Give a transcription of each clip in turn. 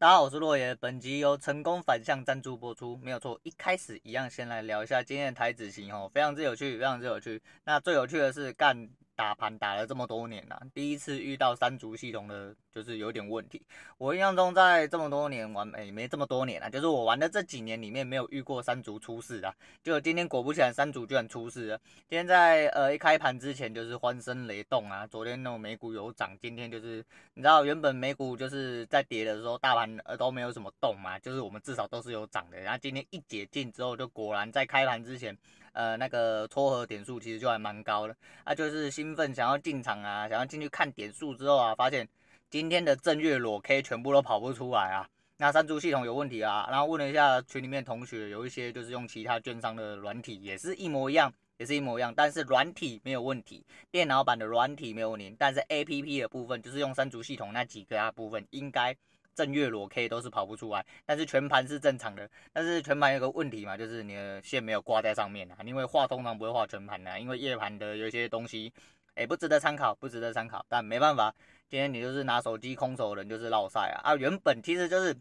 大家好，我是洛爷，本集由成功反向赞助播出，没有错。一开始一样，先来聊一下今天的台子型哦，非常之有趣，非常之有趣。那最有趣的是干。打盘打了这么多年了，第一次遇到三足系统的，就是有点问题。我印象中在这么多年玩，诶，没这么多年啊，就是我玩的这几年里面没有遇过三足出事啊。就今天果不其然，三足居然出事了。今天在呃一开盘之前就是欢声雷动啊，昨天那种美股有涨，今天就是你知道原本美股就是在跌的时候，大盘呃都没有什么动嘛，就是我们至少都是有涨的。然后今天一解禁之后，就果然在开盘之前。呃，那个撮合点数其实就还蛮高的，啊，就是兴奋想要进场啊，想要进去看点数之后啊，发现今天的正月裸 K 全部都跑不出来啊，那三足系统有问题啊，然后问了一下群里面同学，有一些就是用其他券商的软体，也是一模一样，也是一模一样，但是软体没有问题，电脑版的软体没有问题，但是 APP 的部分就是用三足系统那几个啊部分应该。正月裸 K 都是跑不出来，但是全盘是正常的。但是全盘有个问题嘛，就是你的线没有挂在上面啊。因为画通常不会画全盘的，因为夜盘的有些东西，哎，不值得参考，不值得参考。但没办法，今天你就是拿手机空手的人就是落赛啊。啊，原本其实就是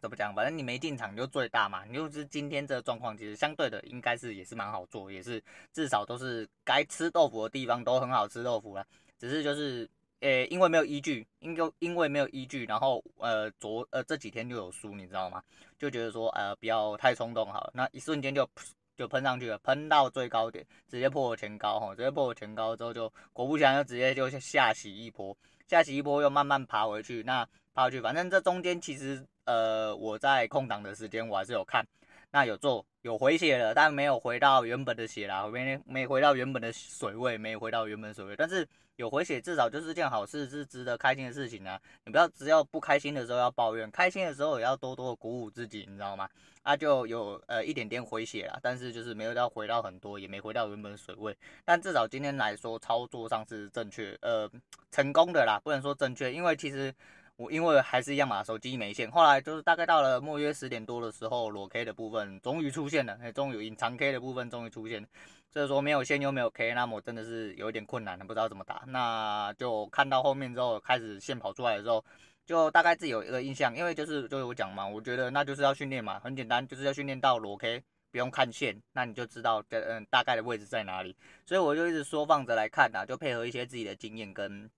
怎么讲，反正你没进场就最大嘛。你就是今天这个状况，其实相对的应该是也是蛮好做，也是至少都是该吃豆腐的地方都很好吃豆腐了，只是就是。诶、因为没有依据，因为因为没有依据，然后呃昨呃这几天就有输，你知道吗？就觉得说呃不要太冲动好了，那一瞬间就就喷上去了，喷到最高点，直接破了前高哈，直接破了前高之后就果不其然就直接就下洗一波，下洗一波又慢慢爬回去，那爬回去，反正这中间其实呃我在空档的时间我还是有看，那有做有回血了，但没有回到原本的血啦，没没回到原本的水位，没回到原本水位，但是。有回血，至少就是件好事，是值得开心的事情啊！你不要只要不开心的时候要抱怨，开心的时候也要多多鼓舞自己，你知道吗？啊，就有呃一点点回血了，但是就是没有到回到很多，也没回到原本水位，但至少今天来说操作上是正确，呃，成功的啦，不能说正确，因为其实。我因为还是一样嘛，手机没线。后来就是大概到了末约十点多的时候，裸 K 的部分终于出现了，哎，终于隐藏 K 的部分终于出现。所以说没有线又没有 K，那么我真的是有一点困难了，不知道怎么打。那就看到后面之后，开始线跑出来的时候，就大概自己有一个印象，因为就是就是我讲嘛，我觉得那就是要训练嘛，很简单，就是要训练到裸 K 不用看线，那你就知道这嗯大概的位置在哪里。所以我就一直缩放着来看呐，就配合一些自己的经验跟。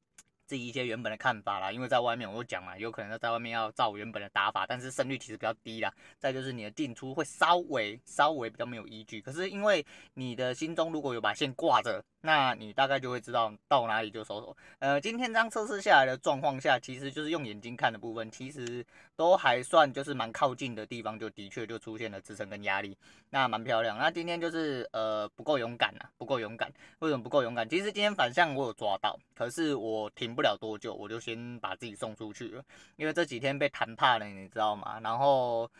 自己一些原本的看法啦，因为在外面我都讲嘛，有可能在外面要照原本的打法，但是胜率其实比较低啦。再就是你的进出会稍微稍微比较没有依据，可是因为你的心中如果有把线挂着。那你大概就会知道到哪里就收手。呃，今天这样测试下来的状况下，其实就是用眼睛看的部分，其实都还算就是蛮靠近的地方，就的确就出现了支撑跟压力，那蛮漂亮。那今天就是呃不够勇敢啊，不够勇敢。为什么不够勇敢？其实今天反向我有抓到，可是我停不了多久，我就先把自己送出去了，因为这几天被谈怕了，你知道吗？然后。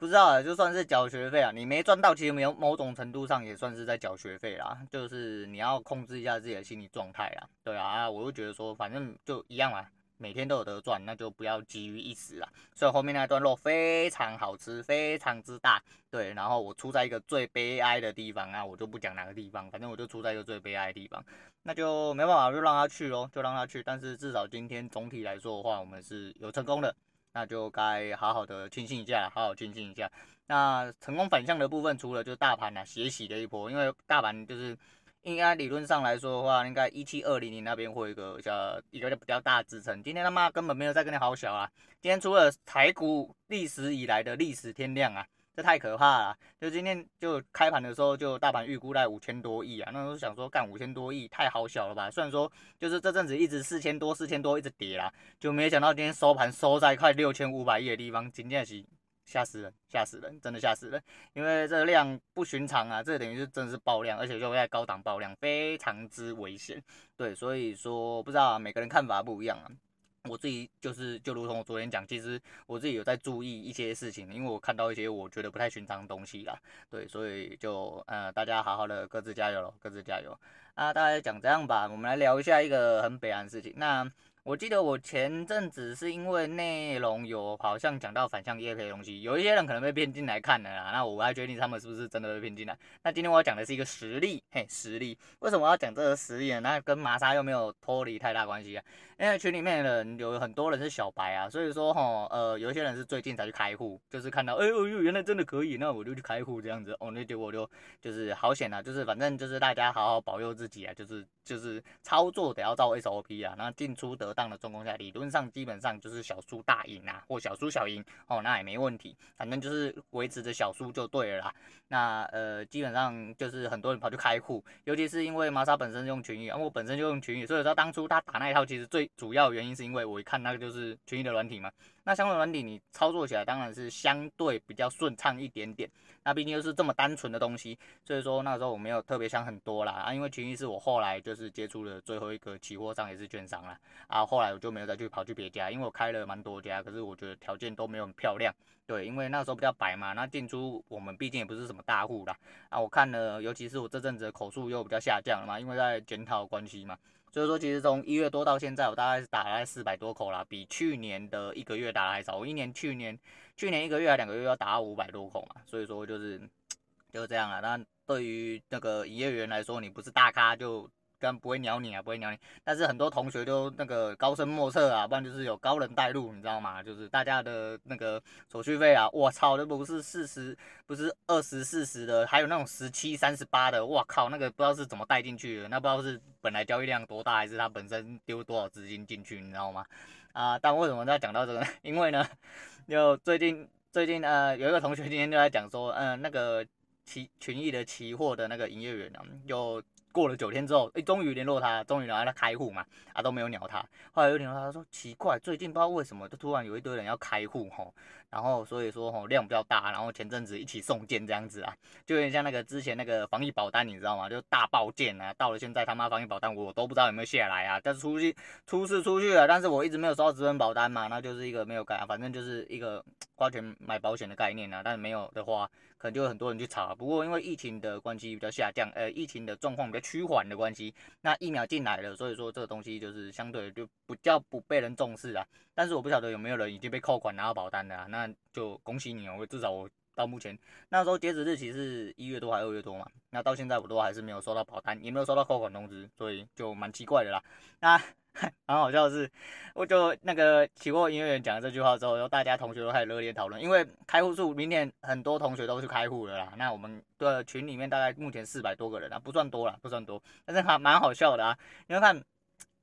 不知道，就算是缴学费啊，你没赚到，其实没有某种程度上也算是在缴学费啦。就是你要控制一下自己的心理状态啊。对啊，我就觉得说，反正就一样啊，每天都有得赚，那就不要急于一时啊。所以后面那段肉非常好吃，非常之大。对，然后我出在一个最悲哀的地方啊，我就不讲哪个地方，反正我就出在一个最悲哀的地方，那就没办法，就让他去咯，就让他去。但是至少今天总体来说的话，我们是有成功的。那就该好好的庆幸一下，好好庆幸一下。那成功反向的部分，除了就是大盘啊，血洗的一波，因为大盘就是应该理论上来说的话，应该一七二零零那边会有一个叫一个比较大支撑。今天他妈根本没有在跟你好小啊！今天除了台股历史以来的历史天量啊！这太可怕了！就今天就开盘的时候，就大盘预估在五千多亿啊，那时候想说干五千多亿太好小了吧？虽然说就是这阵子一直四千多、四千多一直跌啦，就没想到今天收盘收在快六千五百亿的地方，真的是吓死人，吓死人，真的吓死人！因为这个量不寻常啊，这等于是真的是爆量，而且就在高档爆量，非常之危险。对，所以说不知道，每个人看法不一样啊。我自己就是，就如同我昨天讲，其实我自己有在注意一些事情，因为我看到一些我觉得不太寻常的东西啦，对，所以就呃，大家好好的各自加油咯，各自加油啊！大家讲这样吧，我们来聊一下一个很北岸的事情。那我记得我前阵子是因为内容有好像讲到反向叶配的东西，有一些人可能被骗进来看的啦，那我还决定他们是不是真的被骗进来。那今天我要讲的是一个实例，嘿，实例。为什么要讲这个实例呢？那跟麻莎又没有脱离太大关系啊。因为群里面的人有很多人是小白啊，所以说哈，呃，有一些人是最近才去开户，就是看到，哎呦呦，原来真的可以，那我就去开户这样子，哦，那结果就就是好险啊，就是反正就是大家好好保佑自己啊，就是就是操作得要照 SOP 啊，那进出得当的状况下，理论上基本上就是小输大赢啊，或小输小赢，哦，那也没问题，反正就是维持着小输就对了啦。那呃，基本上就是很多人跑去开户，尤其是因为玛莎本身用群益，啊，我本身就用群益，所以说当初他打那一套其实最主要原因是因为我一看那个就是群益的软体嘛，那相对软体你操作起来当然是相对比较顺畅一点点。那毕竟又是这么单纯的东西，所以说那时候我没有特别想很多啦啊，因为群益是我后来就是接触的最后一个期货商也是券商啦啊，后来我就没有再去跑去别家，因为我开了蛮多家，可是我觉得条件都没有很漂亮。对，因为那时候比较白嘛，那进出我们毕竟也不是什么大户啦啊，我看了，尤其是我这阵子的口数又比较下降了嘛，因为在检讨关系嘛。就是说，其实从一月多到现在，我大概是打了四百多口啦，比去年的一个月打的还少。我一年去年去年一个月还两个月要打五百多口嘛，所以说就是就是这样啊。那对于那个营业员来说，你不是大咖就。根本不会鸟你啊，不会鸟你。但是很多同学都那个高深莫测啊，不然就是有高人带路，你知道吗？就是大家的那个手续费啊，我操，都不是四十，不是二十四十的，还有那种十七、三十八的，我靠，那个不知道是怎么带进去的，那不知道是本来交易量多大，还是他本身丢多少资金进去，你知道吗？啊，但为什么要讲到这个呢？因为呢，就最近最近呃，有一个同学今天就在讲说，嗯、那个期群益的期货的那个营业员啊，有。过了九天之后，哎，终于联络他，终于让他开户嘛，啊都没有鸟他。后来又联络他，他说奇怪，最近不知道为什么，就突然有一堆人要开户吼，然后所以说吼量比较大，然后前阵子一起送件这样子啊，就有点像那个之前那个防疫保单，你知道吗？就大爆件啊，到了现在他妈防疫保单我都不知道有没有下来啊，但是出去出事出去了，但是我一直没有收到资本保单嘛，那就是一个没有改，反正就是一个 花钱买保险的概念啊，但是没有的话。可能就有很多人去查，不过因为疫情的关系比较下降，呃，疫情的状况比较趋缓的关系，那疫苗进来了，所以说这个东西就是相对就比较不被人重视啊。但是我不晓得有没有人已经被扣款拿到保单的啊，那就恭喜你哦，至少我到目前那时候截止日期是一月多还二月多嘛，那到现在我都还是没有收到保单，也没有收到扣款通知，所以就蛮奇怪的啦。那。蛮好笑的是，我就那个期货营业员讲了这句话之后，然后大家同学都开始热烈讨论，因为开户数明天很多同学都去开户了啦。那我们的群里面大概目前四百多个人啊，不算多啦，不算多，但是还蛮好笑的啊，你们看。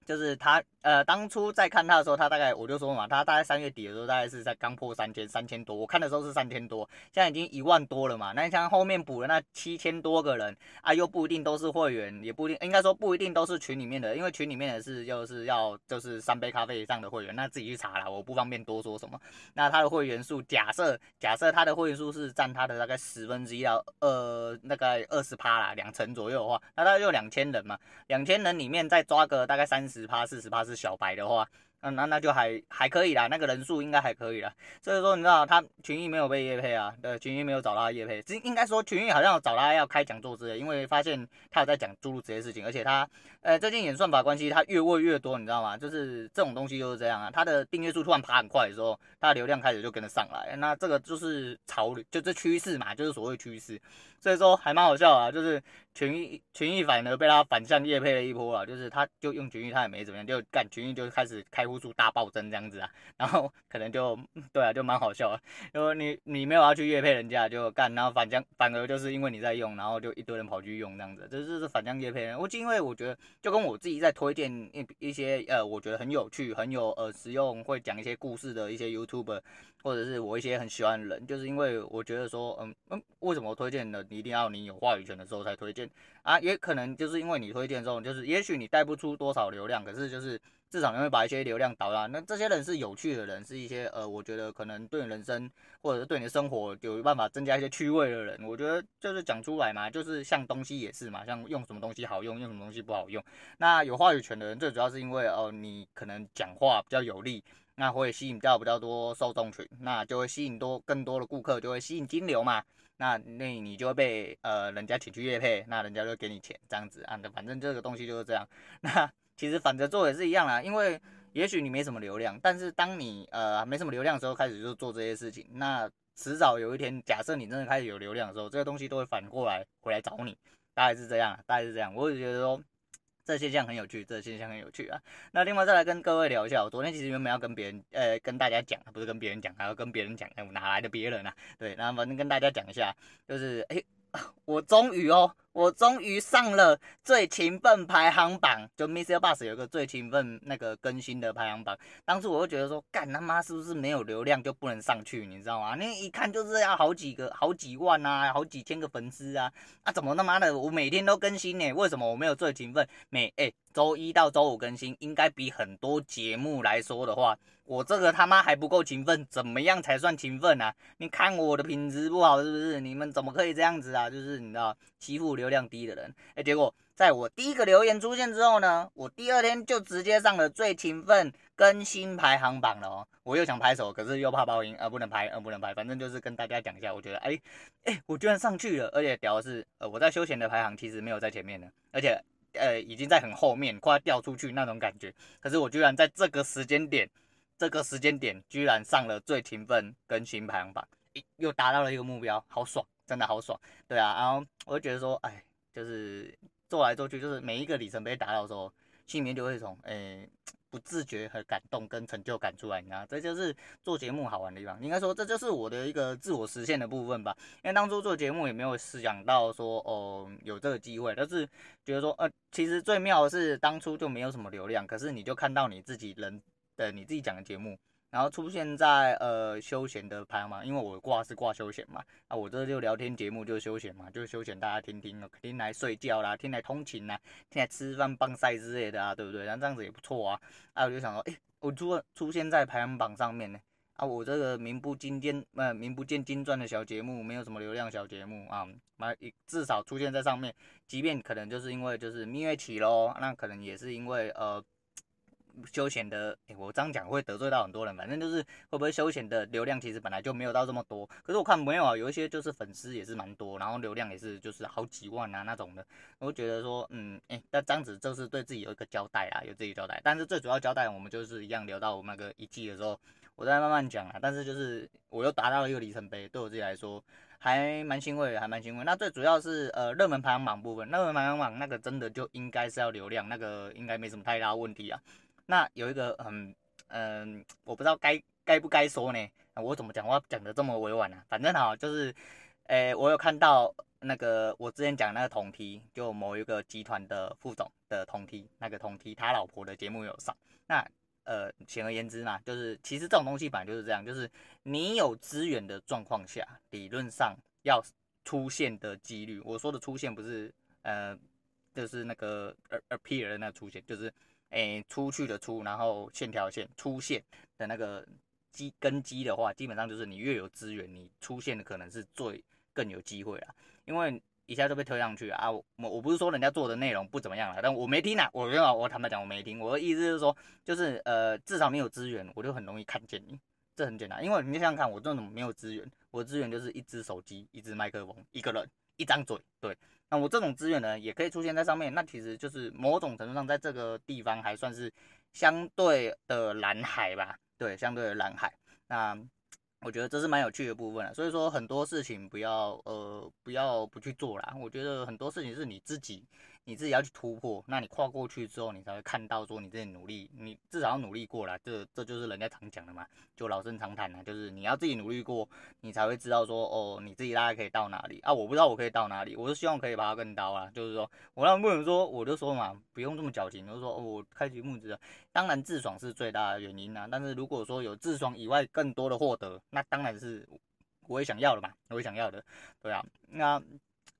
就是他，呃，当初在看他的时候，他大概我就说嘛，他大概三月底的时候，大概是在刚破三千，三千多。我看的时候是三千多，现在已经一万多了嘛。那像后面补了那七千多个人啊，又不一定都是会员，也不一定，应该说不一定都是群里面的，因为群里面的是就是要就是三杯咖啡以上的会员，那自己去查啦，我不方便多说什么。那他的会员数，假设假设他的会员数是占他的大概十分之一到二，大概二十趴啦，两成左右的话，那大概就两千人嘛，两千人里面再抓个大概三十。十趴四十趴是小白的话，那那那就还还可以啦，那个人数应该还可以啦。所以说你知道他群益没有被业配啊，对，群益没有找到他业配，应应该说群益好像找他要开讲座之类，因为发现他有在讲诸如这些事情，而且他呃最近演算法关系，他越问越多，你知道吗？就是这种东西就是这样啊，他的订阅数突然爬很快的时候，他的流量开始就跟着上来，那这个就是潮流，就这趋势嘛，就是所谓趋势。所以说还蛮好笑啊，就是群益群益反而被他反向业配了一波啊，就是他就用群益他也没怎么样，就干群益就开始开户数大暴增这样子啊，然后可能就对啊，就蛮好笑啊，因为你你没有要去业配人家就干，然后反向反而就是因为你在用，然后就一堆人跑去用这样子，这就是反向业配。我就因为我觉得就跟我自己在推荐一一些呃我觉得很有趣很有呃实用会讲一些故事的一些 YouTube。或者是我一些很喜欢的人，就是因为我觉得说，嗯嗯，为什么我推荐呢？一定要你有话语权的时候才推荐啊，也可能就是因为你推荐之后，就是也许你带不出多少流量，可是就是至少你会把一些流量导啊。那这些人是有趣的人，是一些呃，我觉得可能对人生或者是对你的生活有办法增加一些趣味的人，我觉得就是讲出来嘛，就是像东西也是嘛，像用什么东西好用，用什么东西不好用。那有话语权的人，最主要是因为哦、你可能讲话比较有力。那会吸引到比较多受众群，那就会吸引多更多的顾客，就会吸引金流嘛。那那你就会被呃人家请去业配，那人家就给你钱这样子啊。反正这个东西就是这样。那其实反着做也是一样啦，因为也许你没什么流量，但是当你呃没什么流量的时候开始就做这些事情，那迟早有一天，假设你真的开始有流量的时候，这个东西都会反过来回来找你。大概是这样，大概是这样。我就觉得说。这现象很有趣，这现象很有趣啊。那另外再来跟各位聊一下，我昨天其实原本要跟别人，呃，跟大家讲，不是跟别人讲，还要跟别人讲，哎，我哪来的别人啊？对，那反正跟大家讲一下，就是，哎。我终于哦，我终于上了最勤奋排行榜，就 m i s s r Bus 有一个最勤奋那个更新的排行榜。当初我就觉得说，干他妈是不是没有流量就不能上去？你知道吗？那一看就是要好几个、好几万啊，好几千个粉丝啊，啊怎么他妈的我每天都更新呢？为什么我没有最勤奋？每哎周一到周五更新，应该比很多节目来说的话。我这个他妈还不够勤奋，怎么样才算勤奋啊？你看我的品质不好是不是？你们怎么可以这样子啊？就是你知道欺负流流量低的人，哎，结果在我第一个留言出现之后呢，我第二天就直接上了最勤奋更新排行榜了哦。我又想拍手，可是又怕爆音，呃，不能拍，呃，不能拍。反正就是跟大家讲一下，我觉得，哎，哎，我居然上去了，而且屌的是，呃，我在休闲的排行其实没有在前面的，而且，呃，已经在很后面，快要掉出去那种感觉。可是我居然在这个时间点。这个时间点居然上了最勤奋更新排行榜，又达到了一个目标，好爽，真的好爽，对啊，然后我就觉得说，哎，就是做来做去，就是每一个里程碑达到的时候，心里面就会从，哎，不自觉和感动跟成就感出来，你知道，这就是做节目好玩的地方，应该说这就是我的一个自我实现的部分吧，因为当初做节目也没有想到说，哦，有这个机会，但是觉得说，呃，其实最妙的是当初就没有什么流量，可是你就看到你自己人。的你自己讲的节目，然后出现在呃休闲的排行榜，因为我挂是挂休闲嘛，啊我这就聊天节目就休闲嘛，就休闲大家听听，听来睡觉啦，听来通勤啦，听来吃饭棒赛之类的啊，对不对？然后这样子也不错啊，啊我就想说，诶，我出出现在排行榜上面呢，啊我这个名不经经呃名不见经传的小节目，没有什么流量小节目啊，妈至少出现在上面，即便可能就是因为就是蜜月期咯，那可能也是因为呃。休闲的，诶、我这样讲会得罪到很多人，反正就是会不会休闲的流量其实本来就没有到这么多，可是我看没有啊，有一些就是粉丝也是蛮多，然后流量也是就是好几万啊那种的，我觉得说，嗯，诶、那这样子就是对自己有一个交代啊，有自己交代，但是最主要交代我们就是一样聊到我们那个一季的时候，我再慢慢讲啊，但是就是我又达到了一个里程碑，对我自己来说还蛮欣慰，还蛮欣慰。那最主要是呃热门排行榜部分，热门排行榜那个真的就应该是要流量，那个应该没什么太大问题啊。那有一个很嗯，我不知道该该不该说呢？我怎么讲话讲的这么委婉呢、啊？反正哈，就是，诶、我有看到那个我之前讲那个同梯，就某一个集团的副总的同梯，那个同梯他老婆的节目有上。那呃，简而言之嘛，就是其实这种东西本来就是这样，就是你有资源的状况下，理论上要出现的几率，我说的出现不是呃，就是那个 appear 的那个出现，就是。诶、出去的出，然后线条线出现的那个基根基的话，基本上就是你越有资源，你出现的可能是最更有机会啊。因为一下就被推上去啊，我我不是说人家做的内容不怎么样了，但我没听啊，我没有，我坦白讲我没听。我的意思是说，就是呃，至少你有资源，我就很容易看见你，这很简单。因为你想想看，我这种没有资源，我资源就是一只手机、一只麦克风、一个人、一张嘴，对。那我这种资源呢，也可以出现在上面，那其实就是某种程度上，在这个地方还算是相对的蓝海吧，对，相对的蓝海。那 我觉得这是蛮有趣的部分，所以说很多事情不要呃不要不去做啦，我觉得很多事情是你自己。你自己要去突破，那你跨过去之后，你才会看到说你自己努力，你至少要努力过来，这这就是人家常讲的嘛，就老生常谈啊，就是你要自己努力过，你才会知道说哦，你自己大概可以到哪里啊？我不知道我可以到哪里，我是希望可以把它更高啊，就是说我让不能说我就说嘛，不用这么矫情，就是说哦，我开节目之当然自爽是最大的原因啊，但是如果说有自爽以外更多的获得，那当然是我也想要的嘛，我也想要的，对啊，那。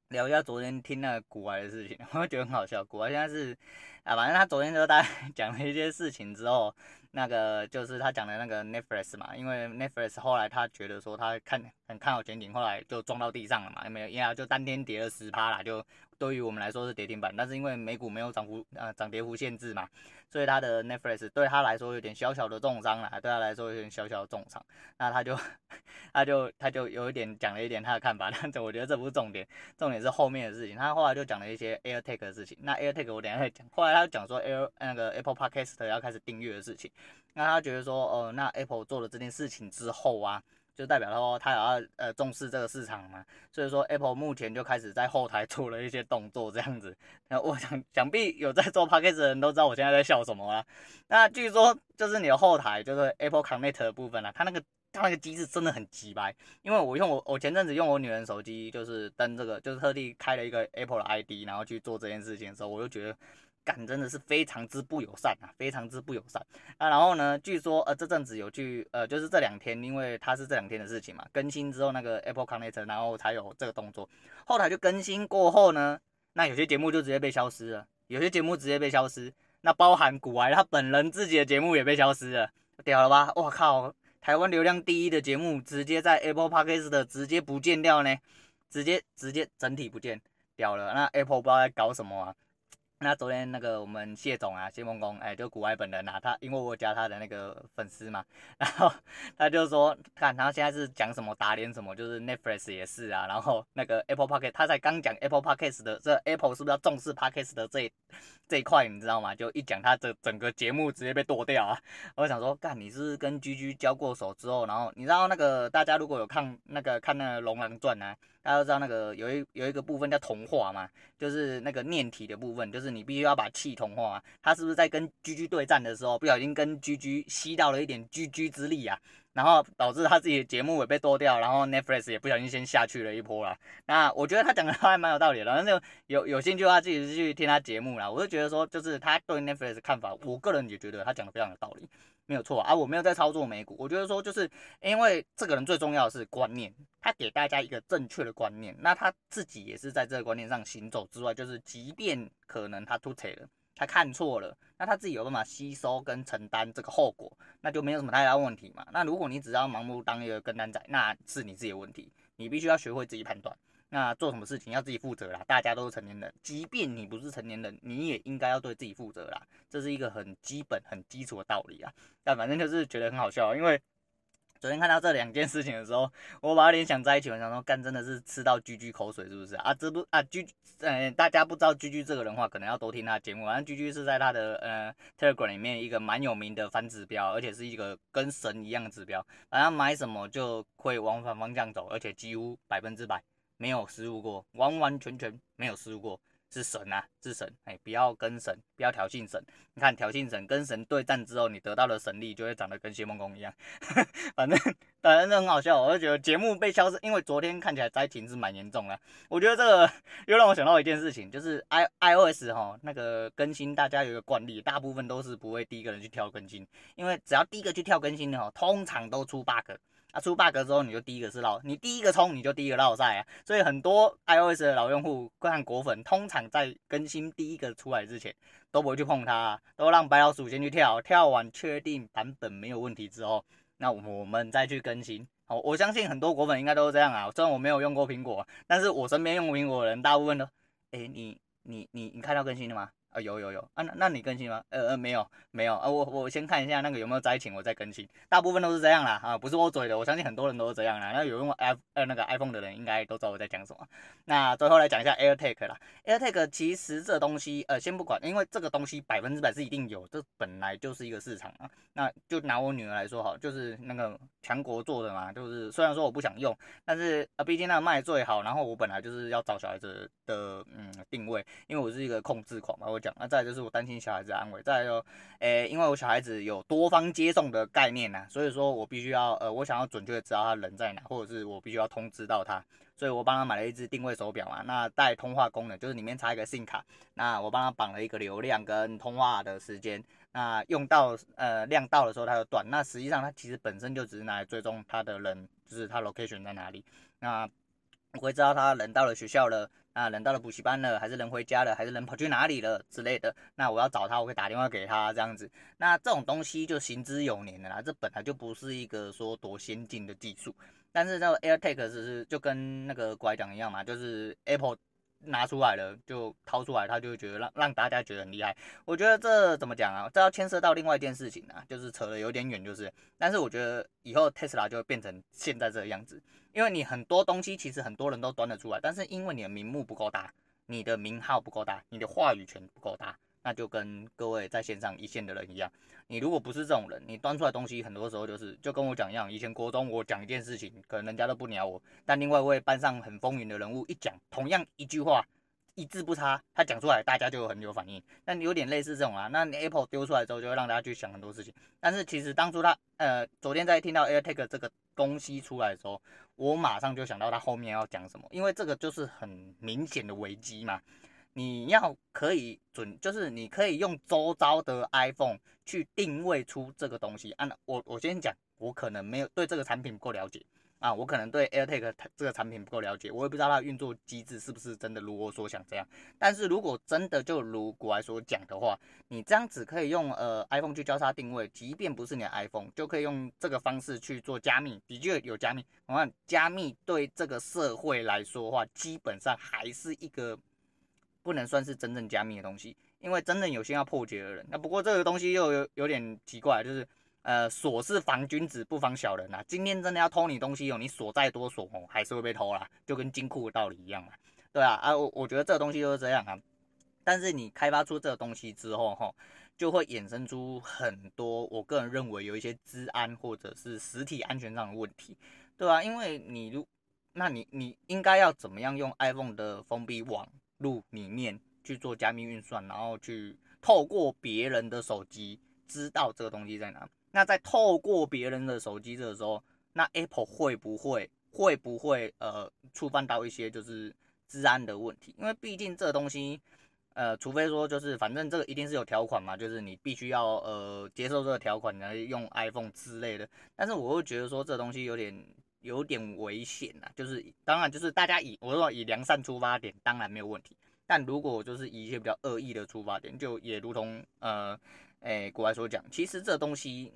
聊一下昨天听那个古玩的事情，我觉得很好笑。古玩现在是啊，反正他昨天就大概 讲了一些事情之后，那个就是他讲的那个 Netflix 嘛，因为 Netflix 后来他觉得说他看很看好前景，后来就撞到地上了嘛，没有？因为就当天跌了十趴啦，就。对于我们来说是跌停板，但是因为美股没有涨幅呃涨跌幅限制嘛，所以他的 Netflix 对他来说有点小小的重伤啦，对他来说有点小小的重伤。那他就 他就他就有一点讲了一点他的看法，但是我觉得这不是重点，重点是后面的事情。他后来就讲了一些 AirTag 的事情。那 AirTag 我等下再讲。后来他就讲说 Air 那个 Apple Podcast 要开始订阅的事情。那他觉得说哦、那 Apple 做了这件事情之后啊。就代表说他也要呃重视这个市场嘛。所以说 Apple 目前就开始在后台 做了一些动作，这样子。那我想想必有在做 Podcast 的人都知道我现在在笑什么啊。那据说就是你的后台就是 Apple Connect 的部分啊，它那个它那个机制真的很鸡掰。因为我用我我前阵子用我女人手机就是登这个，就是特地开了一个 Apple 的 ID，然后去做这件事情的时候，我就觉得。感真的是非常之不友善啊，非常之不友善。那然后呢，据说呃这阵子有去呃就是这两天，因为它是这两天的事情嘛，更新之后那个 Apple Connect，然后才有这个动作。后台就更新过后呢，那有些节目就直接被消失了，有些节目直接被消失。那包含股癌他本人自己的节目也被消失了，屌了吧？我靠，台湾流量第一的节目直接在 Apple Podcast 的直接不见掉呢，直接直接整体不见，屌了。那 Apple 不知道在搞什么啊？那昨天那个我们谢总啊，谢梦工，哎，就股癌本人啊，他因为我加他的那个粉丝嘛，然后他就说，看他现在是讲什么打脸什么，就是 Netflix 也是啊，然后那个 Apple Podcast，他才刚讲 Apple Podcast 的，这 Apple 是不是要重视 Podcast 的这这一块，你知道吗？就一讲他这整个节目直接被剁掉啊！我想说，干你是，跟 GG 交过手之后，然后你知道那个大家如果有看那个看那个《龙狼传》啊。大家都知道那个有一有一个部分叫同化嘛，就是那个念体的部分，就是你必须要把气同化。他是不是在跟居居对战的时候，不小心跟居居吸到了一点居居之力啊？然后导致他自己的节目也被剁掉，然后 Netflix 也不小心先下去了一波了。那我觉得他讲的还蛮有道理的，反正就有有兴趣的话自己去听他节目啦。我就觉得说，就是他对 Netflix 的看法，我个人也觉得他讲的非常有道理。没有错啊，我没有在操作美股。我觉得说，就是因为这个人最重要的是观念，他给大家一个正确的观念，那他自己也是在这个观念上行走之外，就是即便可能他秃腿了，他看错了，那他自己有办法吸收跟承担这个后果，那就没有什么太大问题嘛。那如果你只要盲目当一个跟单仔，那是你自己的问题，你必须要学会自己判断。那做什么事情要自己负责啦，大家都是成年人，即便你不是成年人，你也应该要对自己负责啦，这是一个很基本、很基础的道理啊。但反正就是觉得很好笑，因为昨天看到这两件事情的时候，我把它联想在一起，我想说，干真的是吃到居居口水是不是啊？这不啊 GG，呃，大家不知道居居这个人的话，可能要多听他的节目。反正居居是在他的呃 Telegram 里面一个蛮有名的反指标，而且是一个跟神一样的指标，反正买什么就会往反方向走，而且几乎百分之百。没有失误过，完完全全没有失误过，是神啊，是神，哎，不要跟神，不要挑衅神。你看挑衅神，跟神对战之后，你得到的神力就会长得跟谢孟恭一样。反正反正很好笑，我就觉得节目被消失，因为昨天看起来灾情是蛮严重的。我觉得这个又让我想到一件事情，就是 i iOS 哈那个更新，大家有一个惯例，大部分都是不会第一个人去跳更新，因为只要第一个去跳更新的哈，通常都出 bug。啊，出 bug 之后你就第一个是绕，你第一个冲你就第一个落赛啊，所以很多 iOS 的老用户看果粉，通常在更新第一个出来之前都不会去碰它，都让白老鼠先去跳，跳完确定版本没有问题之后，那我们再去更新。好，我相信很多果粉应该都是这样啊，虽然我没有用过苹果，但是我身边用苹果的人大部分都，哎、欸，你你你你看到更新了吗？啊有有有啊，那那你更新吗？呃呃没有没有啊，我我先看一下那个有没有灾情，我再更新。大部分都是这样啦啊，不是我嘴的，我相信很多人都是这样啦。那有用 i 呃那个 iPhone 的人应该都知道我在讲什么。那最后来讲一下 AirTag 啦，AirTag 其实这东西呃先不管，因为这个东西百分之百是一定有，这本来就是一个市场啊。那就拿我女儿来说好，就是那个强国做的嘛，就是虽然说我不想用，但是啊毕竟那个卖最好，然后我本来就是要找小孩子的嗯定位，因为我是一个控制狂嘛，我讲。那再来就是我担心小孩子安危，再来就，诶、因为我小孩子有多方接送的概念呐、啊，所以说我必须要，呃，我想要准确的知道他人在哪，或者是我必须要通知到他，所以我帮他买了一只定位手表嘛，那带通话功能，就是里面插一个 SIM 卡，那我帮他绑了一个流量跟通话的时间，那用到，呃，量到的时候它就断，那实际上它其实本身就只是拿来追踪他的人，就是他 location 在哪里，那我会知道他人到了学校了。啊，人到了补习班了，还是人回家了，还是人跑去哪里了之类的。那我要找他，我会打电话给他这样子。那这种东西就行之有年的啦，这本来就不是一个说多先进的技术。但是这个 AirTag 是是就跟那个拐角一样嘛，就是 Apple 拿出来了就掏出来，他就觉得让让大家觉得很厉害。我觉得这怎么讲啊？这要牵涉到另外一件事情啊，就是扯的有点远，就是。但是我觉得以后 Tesla 就会变成现在这个样子。因为你很多东西其实很多人都端得出来，但是因为你的名目不够大，你的名号不够大，你的话语权不够大，那就跟各位在线上一线的人一样，你如果不是这种人，你端出来东西很多时候就是就跟我讲一样，以前国中我讲一件事情，可能人家都不鸟我，但另外一位班上很风云的人物一讲同样一句话。一字不差，他讲出来，大家就很有反应。那有点类似这种啊，那你 Apple 丢出来之后，就会让大家去想很多事情。但是其实当初他，呃，昨天在听到 AirTag 这个东西出来的时候，我马上就想到他后面要讲什么，因为这个就是很明显的危机嘛。你要可以准，就是你可以用周遭的 iPhone 去定位出这个东西。啊，我我先讲，我可能没有对这个产品不够了解。啊，我可能对 AirTag 这个产品不够了解，我也不知道它的运作机制是不是真的如我所想这样。但是如果真的就如国外所讲的话，你这样子可以用呃 iPhone 去交叉定位，即便不是你的 iPhone，就可以用这个方式去做加密，的确有加密。我看加密对这个社会来说的话，基本上还是一个不能算是真正加密的东西，因为真正有心要破解的人。那不过这个东西又有有点奇怪，就是。呃，锁是防君子不防小人呐。今天真的要偷你东西哦，你锁再多锁哦，还是会被偷啦，就跟金库的道理一样嘛。对啊，啊，我我觉得这个东西就是这样啊。但是你开发出这个东西之后哈，就会衍生出很多，我个人认为有一些治安或者是实体安全上的问题，对啊，因为你如，那你你应该要怎么样用 iPhone 的封闭网路里面去做加密运算，然后去透过别人的手机知道这个东西在哪？那在透过别人的手机这个时候，那 Apple 会不会会不会呃触犯到一些就是治安的问题？因为毕竟这东西，呃，除非说就是反正这个一定是有条款嘛，就是你必须要呃接受这个条款来用 iPhone 之类的。但是我会觉得说这东西有点有点危险呐，就是当然就是大家以我说以良善出发点当然没有问题，但如果就是一些比较恶意的出发点，就也如同呃。哎，国外所讲，其实这东西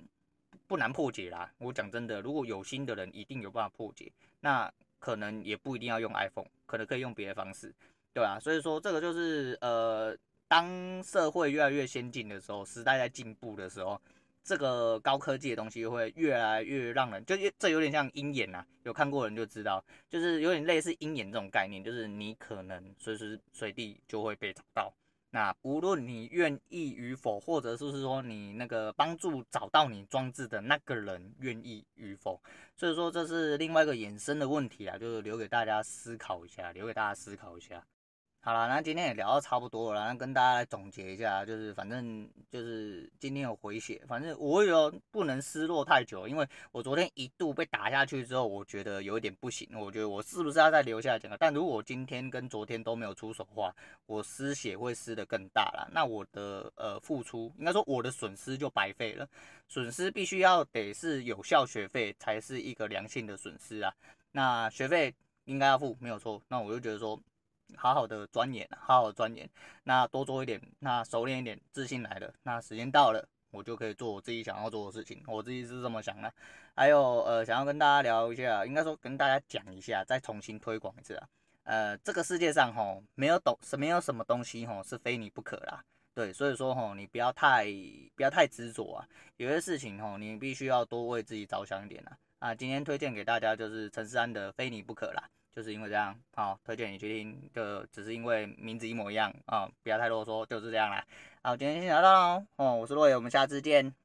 不难破解啦。我讲真的，如果有心的人，一定有办法破解。那可能也不一定要用 iPhone，可能可以用别的方式，对啊，所以说，这个就是呃，当社会越来越先进的时候，时代在进步的时候，这个高科技的东西会越来越让人，就这有点像鹰眼呐。有看过人就知道，就是有点类似鹰眼这种概念，就是你可能随时随地就会被找到。那无论你愿意与否，或者就是说你那个帮助找到你装置的那个人愿意与否，所以说这是另外一个衍生的问题啊，就是留给大家思考一下，留给大家思考一下。好了，那今天也聊到差不多了，那跟大家来总结一下，就是反正就是今天有回血，反正我有不能失落太久，因为我昨天一度被打下去之后，我觉得有一点不行，我觉得我是不是要再留下来讲？但如果今天跟昨天都没有出手的话，我失血会失得更大了，那我的呃付出，应该说我的损失就白费了，损失必须要得是有效学费才是一个良性的损失啊，那学费应该要付没有错，那我就觉得说。好好的钻研，好好钻研，那多做一点，那熟练一点，自信来了，那时间到了，我就可以做我自己想要做的事情，我自己是这么想的。还有呃，想要跟大家聊一下，应该说跟大家讲一下，再重新推广一次啊。呃，这个世界上吼，没有懂，没有什么东西吼是非你不可啦。对，所以说吼，你不要太不要太执着啊，有些事情吼，你必须要多为自己着想一点啦。啊，今天推荐给大家就是陈思安的《非你不可》啦。就是因为这样，好，推荐你去听，就只是因为名字一模一样啊，不要太啰嗦，就是这样啦。好，今天先聊到喽，哦，我是洛野，我们下次见。